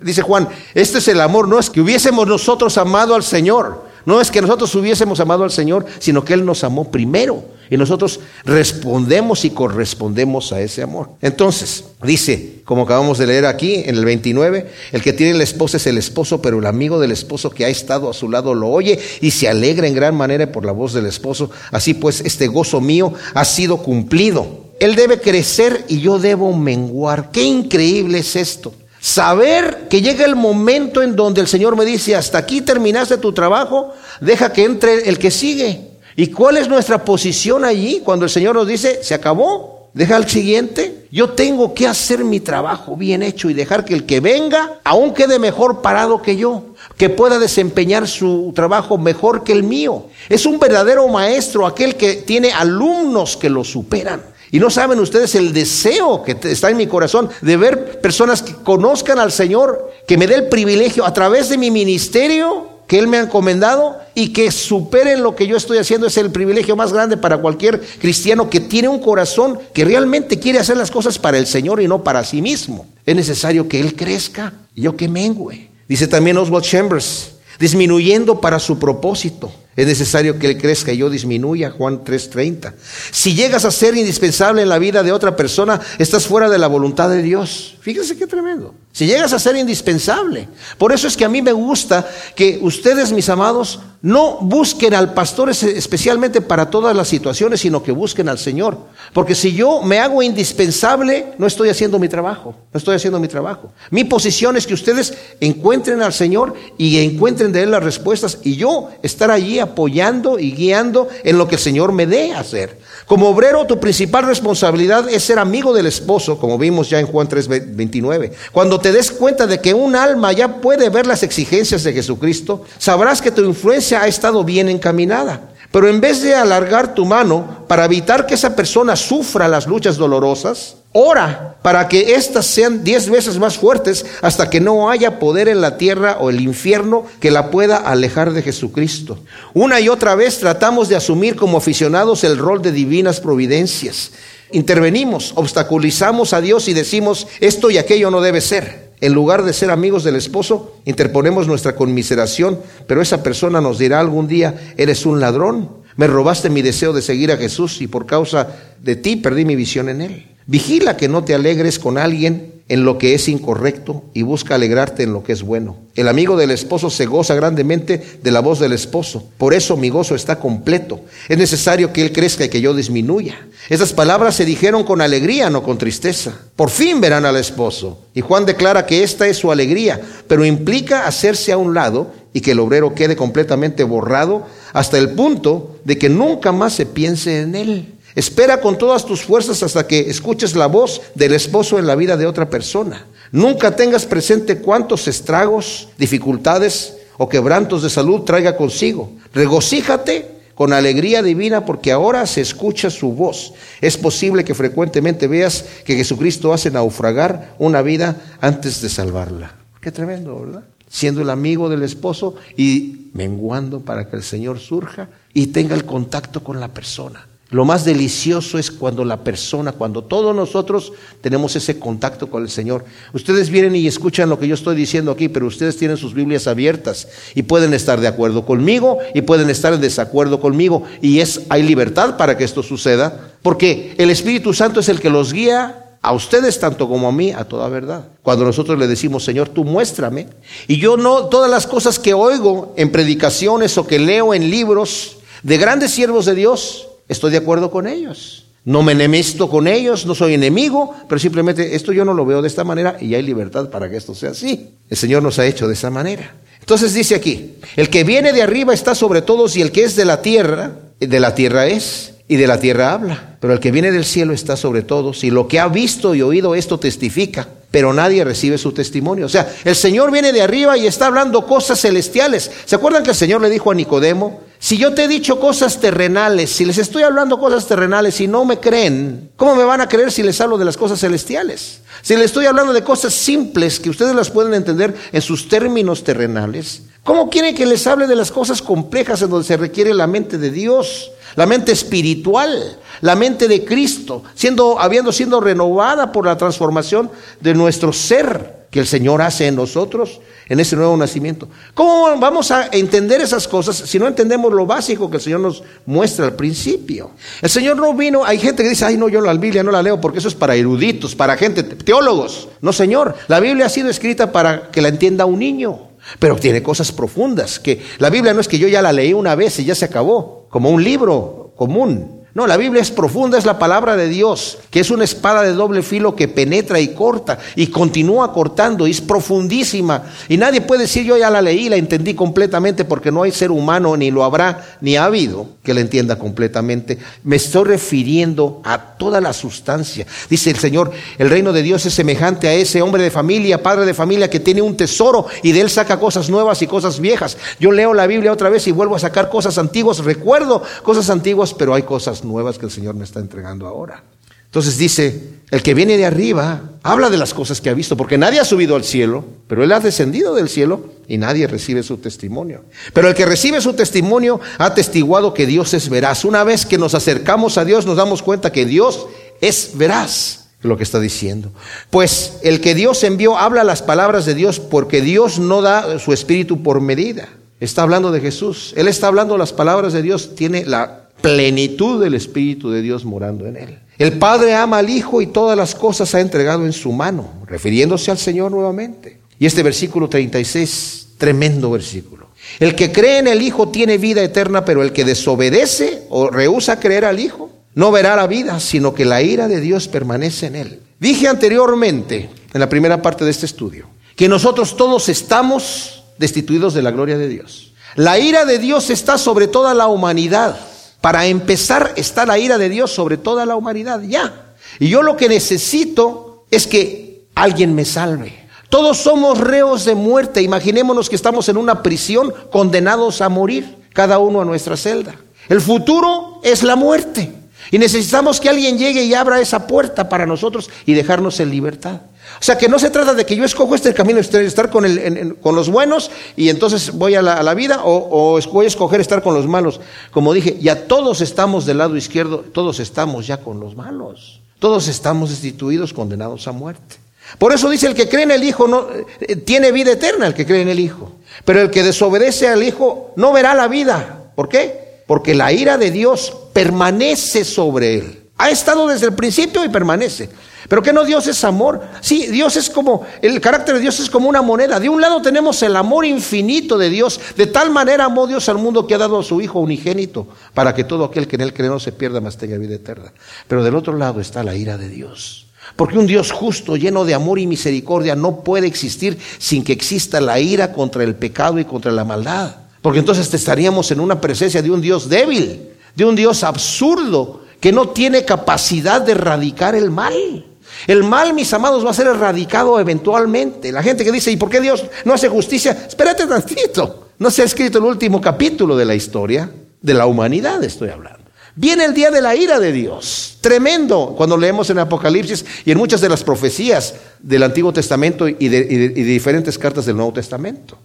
dice Juan, este es el amor, no es que hubiésemos nosotros amado al Señor, no es que nosotros hubiésemos amado al Señor, sino que Él nos amó primero y nosotros respondemos y correspondemos a ese amor. Entonces, dice, como acabamos de leer aquí en el 29, el que tiene la esposa es el esposo, pero el amigo del esposo que ha estado a su lado lo oye y se alegra en gran manera por la voz del esposo. Así pues, este gozo mío ha sido cumplido. Él debe crecer y yo debo menguar. Qué increíble es esto. Saber que llega el momento en donde el Señor me dice, hasta aquí terminaste tu trabajo, deja que entre el que sigue. ¿Y cuál es nuestra posición allí cuando el Señor nos dice, se acabó? Deja al siguiente. Yo tengo que hacer mi trabajo bien hecho y dejar que el que venga aún quede mejor parado que yo, que pueda desempeñar su trabajo mejor que el mío. Es un verdadero maestro aquel que tiene alumnos que lo superan. Y no saben ustedes el deseo que está en mi corazón de ver personas que conozcan al Señor, que me dé el privilegio a través de mi ministerio que Él me ha encomendado y que superen lo que yo estoy haciendo. Es el privilegio más grande para cualquier cristiano que tiene un corazón que realmente quiere hacer las cosas para el Señor y no para sí mismo. Es necesario que Él crezca y yo que mengüe. Dice también Oswald Chambers, disminuyendo para su propósito. Es necesario que Él crezca y yo disminuya, Juan 3:30. Si llegas a ser indispensable en la vida de otra persona, estás fuera de la voluntad de Dios. Fíjense qué tremendo. Si llegas a ser indispensable. Por eso es que a mí me gusta que ustedes, mis amados, no busquen al pastor especialmente para todas las situaciones, sino que busquen al Señor. Porque si yo me hago indispensable, no estoy haciendo mi trabajo. No estoy haciendo mi trabajo. Mi posición es que ustedes encuentren al Señor y encuentren de Él las respuestas y yo estar allí apoyando y guiando en lo que el Señor me dé hacer. Como obrero, tu principal responsabilidad es ser amigo del esposo, como vimos ya en Juan 3:29. Cuando te des cuenta de que un alma ya puede ver las exigencias de Jesucristo, sabrás que tu influencia ha estado bien encaminada. Pero en vez de alargar tu mano para evitar que esa persona sufra las luchas dolorosas, ora para que éstas sean diez veces más fuertes hasta que no haya poder en la tierra o el infierno que la pueda alejar de Jesucristo. Una y otra vez tratamos de asumir como aficionados el rol de divinas providencias. Intervenimos, obstaculizamos a Dios y decimos esto y aquello no debe ser. En lugar de ser amigos del esposo, interponemos nuestra conmiseración, pero esa persona nos dirá algún día, eres un ladrón, me robaste mi deseo de seguir a Jesús y por causa de ti perdí mi visión en él. Vigila que no te alegres con alguien en lo que es incorrecto y busca alegrarte en lo que es bueno. El amigo del esposo se goza grandemente de la voz del esposo. Por eso mi gozo está completo. Es necesario que él crezca y que yo disminuya. Esas palabras se dijeron con alegría, no con tristeza. Por fin verán al esposo. Y Juan declara que esta es su alegría, pero implica hacerse a un lado y que el obrero quede completamente borrado hasta el punto de que nunca más se piense en él. Espera con todas tus fuerzas hasta que escuches la voz del esposo en la vida de otra persona. Nunca tengas presente cuántos estragos, dificultades o quebrantos de salud traiga consigo. Regocíjate con alegría divina porque ahora se escucha su voz. Es posible que frecuentemente veas que Jesucristo hace naufragar una vida antes de salvarla. Qué tremendo, ¿verdad? Siendo el amigo del esposo y menguando para que el Señor surja y tenga el contacto con la persona. Lo más delicioso es cuando la persona, cuando todos nosotros tenemos ese contacto con el Señor. Ustedes vienen y escuchan lo que yo estoy diciendo aquí, pero ustedes tienen sus Biblias abiertas y pueden estar de acuerdo conmigo y pueden estar en desacuerdo conmigo. Y es, hay libertad para que esto suceda, porque el Espíritu Santo es el que los guía a ustedes tanto como a mí a toda verdad. Cuando nosotros le decimos, Señor, tú muéstrame. Y yo no, todas las cosas que oigo en predicaciones o que leo en libros de grandes siervos de Dios, estoy de acuerdo con ellos. No me enemisto con ellos, no soy enemigo, pero simplemente esto yo no lo veo de esta manera y hay libertad para que esto sea así. El Señor nos ha hecho de esa manera. Entonces dice aquí, el que viene de arriba está sobre todos y el que es de la tierra, de la tierra es y de la tierra habla. Pero el que viene del cielo está sobre todos y lo que ha visto y oído esto testifica, pero nadie recibe su testimonio. O sea, el Señor viene de arriba y está hablando cosas celestiales. ¿Se acuerdan que el Señor le dijo a Nicodemo, si yo te he dicho cosas terrenales, si les estoy hablando cosas terrenales y no me creen, ¿cómo me van a creer si les hablo de las cosas celestiales? Si les estoy hablando de cosas simples que ustedes las pueden entender en sus términos terrenales, ¿cómo quieren que les hable de las cosas complejas en donde se requiere la mente de Dios? la mente espiritual, la mente de Cristo, siendo, habiendo sido renovada por la transformación de nuestro ser que el Señor hace en nosotros en ese nuevo nacimiento. ¿Cómo vamos a entender esas cosas si no entendemos lo básico que el Señor nos muestra al principio? El Señor no vino, hay gente que dice, ay no, yo la Biblia no la leo porque eso es para eruditos, para gente, teólogos. No, Señor, la Biblia ha sido escrita para que la entienda un niño. Pero tiene cosas profundas, que la Biblia no es que yo ya la leí una vez y ya se acabó, como un libro común. No, la Biblia es profunda, es la palabra de Dios, que es una espada de doble filo que penetra y corta y continúa cortando y es profundísima. Y nadie puede decir yo ya la leí, la entendí completamente porque no hay ser humano, ni lo habrá, ni ha habido que la entienda completamente. Me estoy refiriendo a toda la sustancia. Dice el Señor, el reino de Dios es semejante a ese hombre de familia, padre de familia que tiene un tesoro y de él saca cosas nuevas y cosas viejas. Yo leo la Biblia otra vez y vuelvo a sacar cosas antiguas, recuerdo cosas antiguas, pero hay cosas nuevas que el Señor me está entregando ahora. Entonces dice, el que viene de arriba habla de las cosas que ha visto, porque nadie ha subido al cielo, pero él ha descendido del cielo y nadie recibe su testimonio. Pero el que recibe su testimonio ha testiguado que Dios es veraz. Una vez que nos acercamos a Dios nos damos cuenta que Dios es veraz lo que está diciendo. Pues el que Dios envió habla las palabras de Dios porque Dios no da su espíritu por medida. Está hablando de Jesús. Él está hablando las palabras de Dios. Tiene la plenitud del Espíritu de Dios morando en él. El Padre ama al Hijo y todas las cosas ha entregado en su mano, refiriéndose al Señor nuevamente. Y este versículo 36, tremendo versículo. El que cree en el Hijo tiene vida eterna, pero el que desobedece o rehúsa creer al Hijo no verá la vida, sino que la ira de Dios permanece en él. Dije anteriormente, en la primera parte de este estudio, que nosotros todos estamos destituidos de la gloria de Dios. La ira de Dios está sobre toda la humanidad. Para empezar está la ira de Dios sobre toda la humanidad, ya. Y yo lo que necesito es que alguien me salve. Todos somos reos de muerte. Imaginémonos que estamos en una prisión condenados a morir, cada uno a nuestra celda. El futuro es la muerte. Y necesitamos que alguien llegue y abra esa puerta para nosotros y dejarnos en libertad. O sea, que no se trata de que yo escojo este camino, estar con, el, con los buenos y entonces voy a la, vida o, o, voy a escoger estar con los malos. Como dije, ya todos estamos del lado izquierdo, todos estamos ya con los malos. Todos estamos destituidos, condenados a muerte. Por eso dice el que cree en el Hijo no, eh, tiene vida eterna, el que cree en el Hijo. Pero el que desobedece al Hijo no verá la vida. ¿Por qué? Porque la ira de Dios permanece sobre él. Ha estado desde el principio y permanece. Pero que no Dios es amor. Sí, Dios es como, el carácter de Dios es como una moneda. De un lado tenemos el amor infinito de Dios. De tal manera amó Dios al mundo que ha dado a su Hijo unigénito para que todo aquel que en él cree no se pierda, más tenga vida eterna. Pero del otro lado está la ira de Dios. Porque un Dios justo, lleno de amor y misericordia, no puede existir sin que exista la ira contra el pecado y contra la maldad. Porque entonces estaríamos en una presencia de un Dios débil, de un Dios absurdo, que no tiene capacidad de erradicar el mal. El mal, mis amados, va a ser erradicado eventualmente. La gente que dice, ¿y por qué Dios no hace justicia? Espérate tantito. No se ha escrito el último capítulo de la historia, de la humanidad estoy hablando. Viene el día de la ira de Dios. Tremendo. Cuando leemos en Apocalipsis y en muchas de las profecías del Antiguo Testamento y de, y de diferentes cartas del Nuevo Testamento.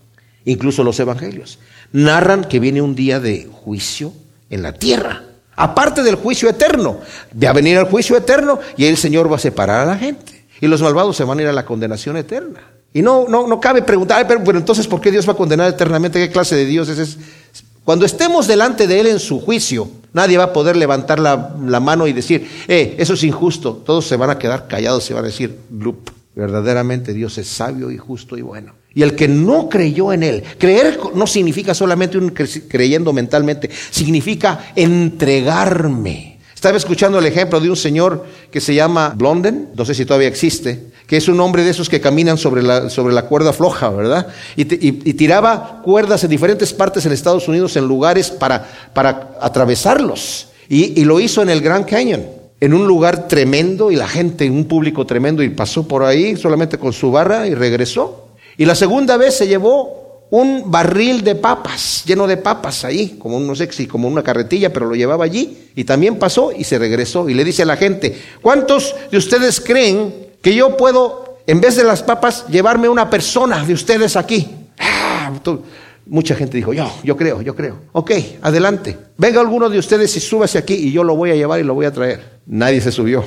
Incluso los evangelios. Narran que viene un día de juicio en la tierra. Aparte del juicio eterno. Va a venir el juicio eterno y el Señor va a separar a la gente. Y los malvados se van a ir a la condenación eterna. Y no, no, no cabe preguntar, pero, entonces, ¿por qué Dios va a condenar eternamente? ¿Qué clase de Dios es? Cuando estemos delante de Él en su juicio, nadie va a poder levantar la, la mano y decir, eh, eso es injusto. Todos se van a quedar callados y van a decir. Verdaderamente Dios es sabio y justo y bueno. Y el que no creyó en Él, creer no significa solamente creyendo mentalmente, significa entregarme. Estaba escuchando el ejemplo de un señor que se llama Blonden, no sé si todavía existe, que es un hombre de esos que caminan sobre la, sobre la cuerda floja, ¿verdad? Y, tiraba cuerdas en diferentes partes en Estados Unidos en lugares para, para atravesarlos. Y, y lo hizo en el Grand Canyon en un lugar tremendo y la gente, en un público tremendo, y pasó por ahí solamente con su barra y regresó. Y la segunda vez se llevó un barril de papas, lleno de papas ahí, como no sé si como una carretilla, pero lo llevaba allí y también pasó y se regresó y le dice a la gente, ¿cuántos de ustedes creen que yo puedo, en vez de las papas, llevarme una persona de ustedes aquí? Ah, Mucha gente dijo, yo, yo creo, yo creo. Ok, adelante. Venga alguno de ustedes y súbase aquí y yo lo voy a llevar y lo voy a traer. Nadie se subió.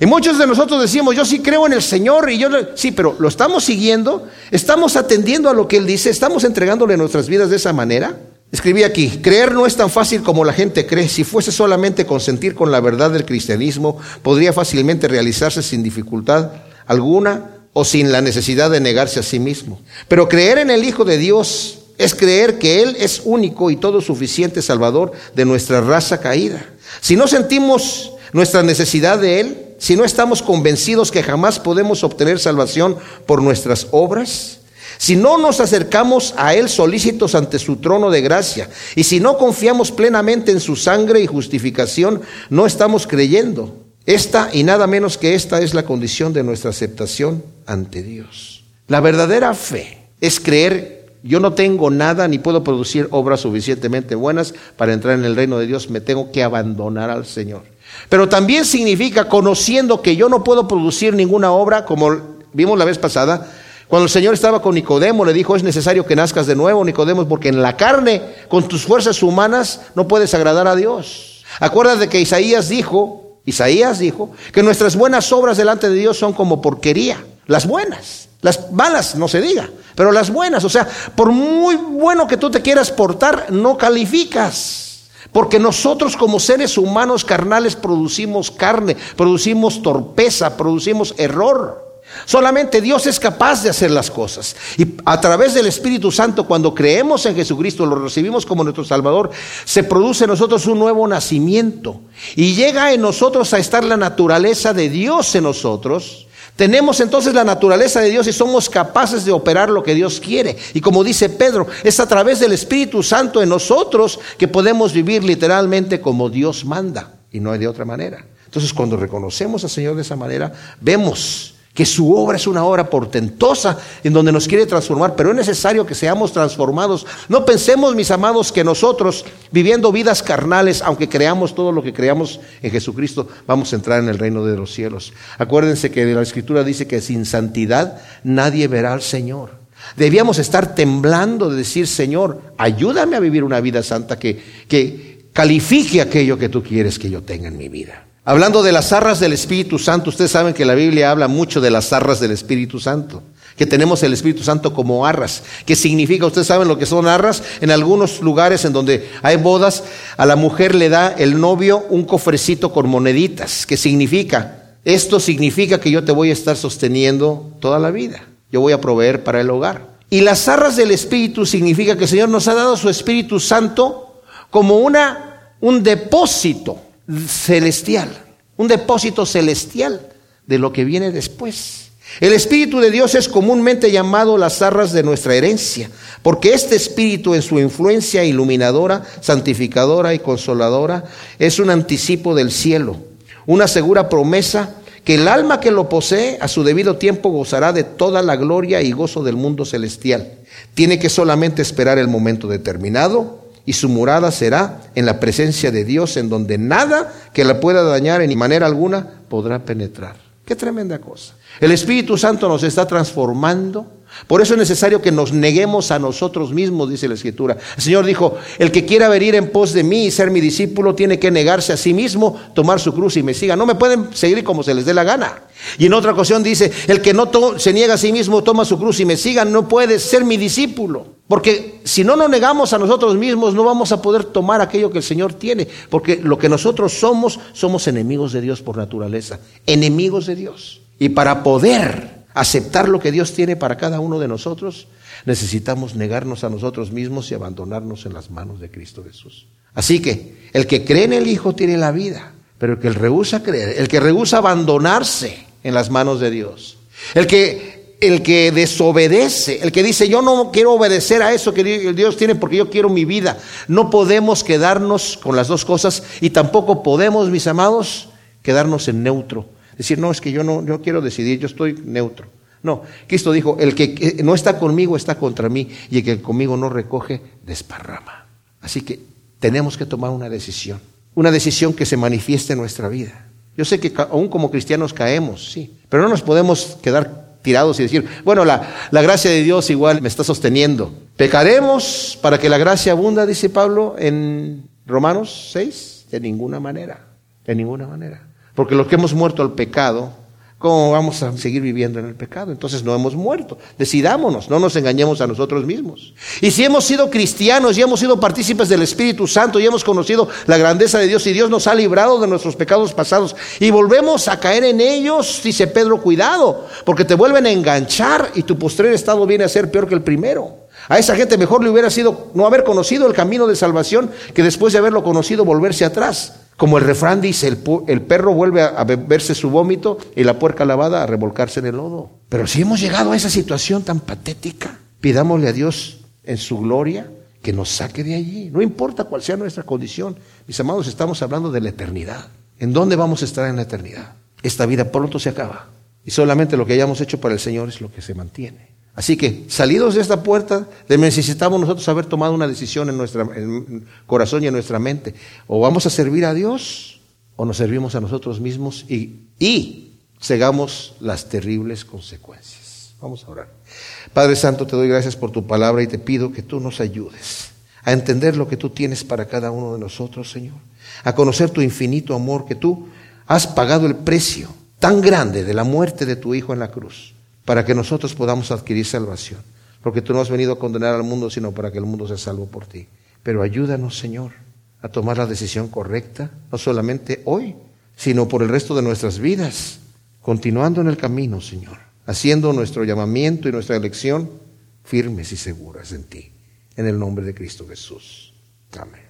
Y muchos de nosotros decimos, yo sí creo en el Señor y yo sí, pero lo estamos siguiendo, estamos atendiendo a lo que Él dice, estamos entregándole nuestras vidas de esa manera. Escribí aquí, creer no es tan fácil como la gente cree. Si fuese solamente consentir con la verdad del cristianismo, podría fácilmente realizarse sin dificultad alguna o sin la necesidad de negarse a sí mismo. Pero creer en el Hijo de Dios es creer que Él es único y todo suficiente Salvador de nuestra raza caída. Si no sentimos nuestra necesidad de Él, si no estamos convencidos que jamás podemos obtener salvación por nuestras obras, si no nos acercamos a Él solícitos ante su trono de gracia, y si no confiamos plenamente en su sangre y justificación, no estamos creyendo. Esta y nada menos que esta es la condición de nuestra aceptación ante Dios. La verdadera fe es creer, yo no tengo nada ni puedo producir obras suficientemente buenas para entrar en el reino de Dios, me tengo que abandonar al Señor. Pero también significa conociendo que yo no puedo producir ninguna obra, como vimos la vez pasada, cuando el Señor estaba con Nicodemo, le dijo, es necesario que nazcas de nuevo, Nicodemo, porque en la carne, con tus fuerzas humanas, no puedes agradar a Dios. Acuérdate que Isaías dijo, Isaías dijo que nuestras buenas obras delante de Dios son como porquería. Las buenas, las malas no se diga, pero las buenas, o sea, por muy bueno que tú te quieras portar, no calificas. Porque nosotros como seres humanos carnales producimos carne, producimos torpeza, producimos error. Solamente Dios es capaz de hacer las cosas. Y a través del Espíritu Santo, cuando creemos en Jesucristo, lo recibimos como nuestro Salvador, se produce en nosotros un nuevo nacimiento. Y llega en nosotros a estar la naturaleza de Dios en nosotros. Tenemos entonces la naturaleza de Dios y somos capaces de operar lo que Dios quiere. Y como dice Pedro, es a través del Espíritu Santo en nosotros que podemos vivir literalmente como Dios manda. Y no hay de otra manera. Entonces cuando reconocemos al Señor de esa manera, vemos que su obra es una obra portentosa en donde nos quiere transformar, pero es necesario que seamos transformados. No pensemos, mis amados, que nosotros, viviendo vidas carnales, aunque creamos todo lo que creamos en Jesucristo, vamos a entrar en el reino de los cielos. Acuérdense que la Escritura dice que sin santidad nadie verá al Señor. Debíamos estar temblando de decir, Señor, ayúdame a vivir una vida santa que, que califique aquello que tú quieres que yo tenga en mi vida. Hablando de las arras del Espíritu Santo, ustedes saben que la Biblia habla mucho de las arras del Espíritu Santo, que tenemos el Espíritu Santo como arras. ¿Qué significa? Ustedes saben lo que son arras. En algunos lugares en donde hay bodas, a la mujer le da el novio un cofrecito con moneditas. ¿Qué significa? Esto significa que yo te voy a estar sosteniendo toda la vida. Yo voy a proveer para el hogar. Y las arras del Espíritu significa que el Señor nos ha dado su Espíritu Santo como una, un depósito celestial, un depósito celestial de lo que viene después. El Espíritu de Dios es comúnmente llamado las arras de nuestra herencia, porque este Espíritu en su influencia iluminadora, santificadora y consoladora es un anticipo del cielo, una segura promesa que el alma que lo posee a su debido tiempo gozará de toda la gloria y gozo del mundo celestial. Tiene que solamente esperar el momento determinado y su morada será en la presencia de Dios, en donde nada que la pueda dañar en manera alguna podrá penetrar. Qué tremenda cosa. El Espíritu Santo nos está transformando, Por eso es necesario que nos neguemos a nosotros mismos, dice la Escritura. El Señor dijo, el que quiera venir en pos de mí y ser mi discípulo tiene que negarse a sí mismo, tomar su cruz y me siga. No me pueden seguir como se les dé la gana. Y en otra ocasión dice, el que no se niega a sí mismo, toma su cruz y me siga, no puede ser mi discípulo. Porque si no nos negamos a nosotros mismos, no vamos a poder tomar aquello que el Señor tiene. Porque lo que nosotros somos, somos enemigos de Dios por naturaleza. Enemigos de Dios. Y para poder aceptar lo que Dios tiene para cada uno de nosotros, necesitamos negarnos a nosotros mismos y abandonarnos en las manos de Cristo Jesús. Así que el que cree en el Hijo tiene la vida, pero el que rehúsa creer, el que rehúsa abandonarse en las manos de Dios, el que el que desobedece, el que dice yo no quiero obedecer a eso que Dios tiene porque yo quiero mi vida. No podemos quedarnos con las dos cosas y tampoco podemos, mis amados, quedarnos en neutro Decir, no, es que yo no yo quiero decidir, yo estoy neutro. No, Cristo dijo, el que no está conmigo está contra mí y el que conmigo no recoge, desparrama. Así que tenemos que tomar una decisión, una decisión que se manifieste en nuestra vida. Yo sé que aún como cristianos caemos, sí, pero no nos podemos quedar tirados y decir, bueno, la, la gracia de Dios igual me está sosteniendo. Pecaremos para que la gracia abunda, dice Pablo en Romanos 6, de ninguna manera, de ninguna manera. Porque los que hemos muerto al pecado, ¿cómo vamos a seguir viviendo en el pecado? Entonces no hemos muerto. Decidámonos, no nos engañemos a nosotros mismos. Y si hemos sido cristianos y hemos sido partícipes del Espíritu Santo y hemos conocido la grandeza de Dios y Dios nos ha librado de nuestros pecados pasados y volvemos a caer en ellos, dice Pedro, cuidado, porque te vuelven a enganchar y tu postrer estado viene a ser peor que el primero. A esa gente mejor le hubiera sido no haber conocido el camino de salvación que después de haberlo conocido volverse atrás. Como el refrán dice, el, perro vuelve a, beberse su vómito y la puerca lavada a revolcarse en el lodo. Pero si hemos llegado a esa situación tan patética, pidámosle a Dios en su gloria que nos saque de allí. No importa cuál sea nuestra condición. Mis amados, estamos hablando de la eternidad. ¿En dónde vamos a estar en la eternidad? Esta vida pronto se acaba. Y solamente lo que hayamos hecho para el Señor es lo que se mantiene. Así que, salidos de esta puerta, necesitamos nosotros haber tomado una decisión en nuestro corazón y en nuestra mente. O vamos a servir a Dios o nos servimos a nosotros mismos y, y cegamos las terribles consecuencias. Vamos a orar. Padre Santo, te doy gracias por tu palabra y te pido que tú nos ayudes a entender lo que tú tienes para cada uno de nosotros, Señor. A conocer tu infinito amor, que tú has pagado el precio tan grande de la muerte de tu Hijo en la cruz para que nosotros podamos adquirir salvación. Porque tú no has venido a condenar al mundo, sino para que el mundo sea salvo por ti. Pero ayúdanos, Señor, a tomar la decisión correcta, no solamente hoy, sino por el resto de nuestras vidas, continuando en el camino, Señor, haciendo nuestro llamamiento y nuestra elección firmes y seguras en ti. En el nombre de Cristo Jesús. Amén.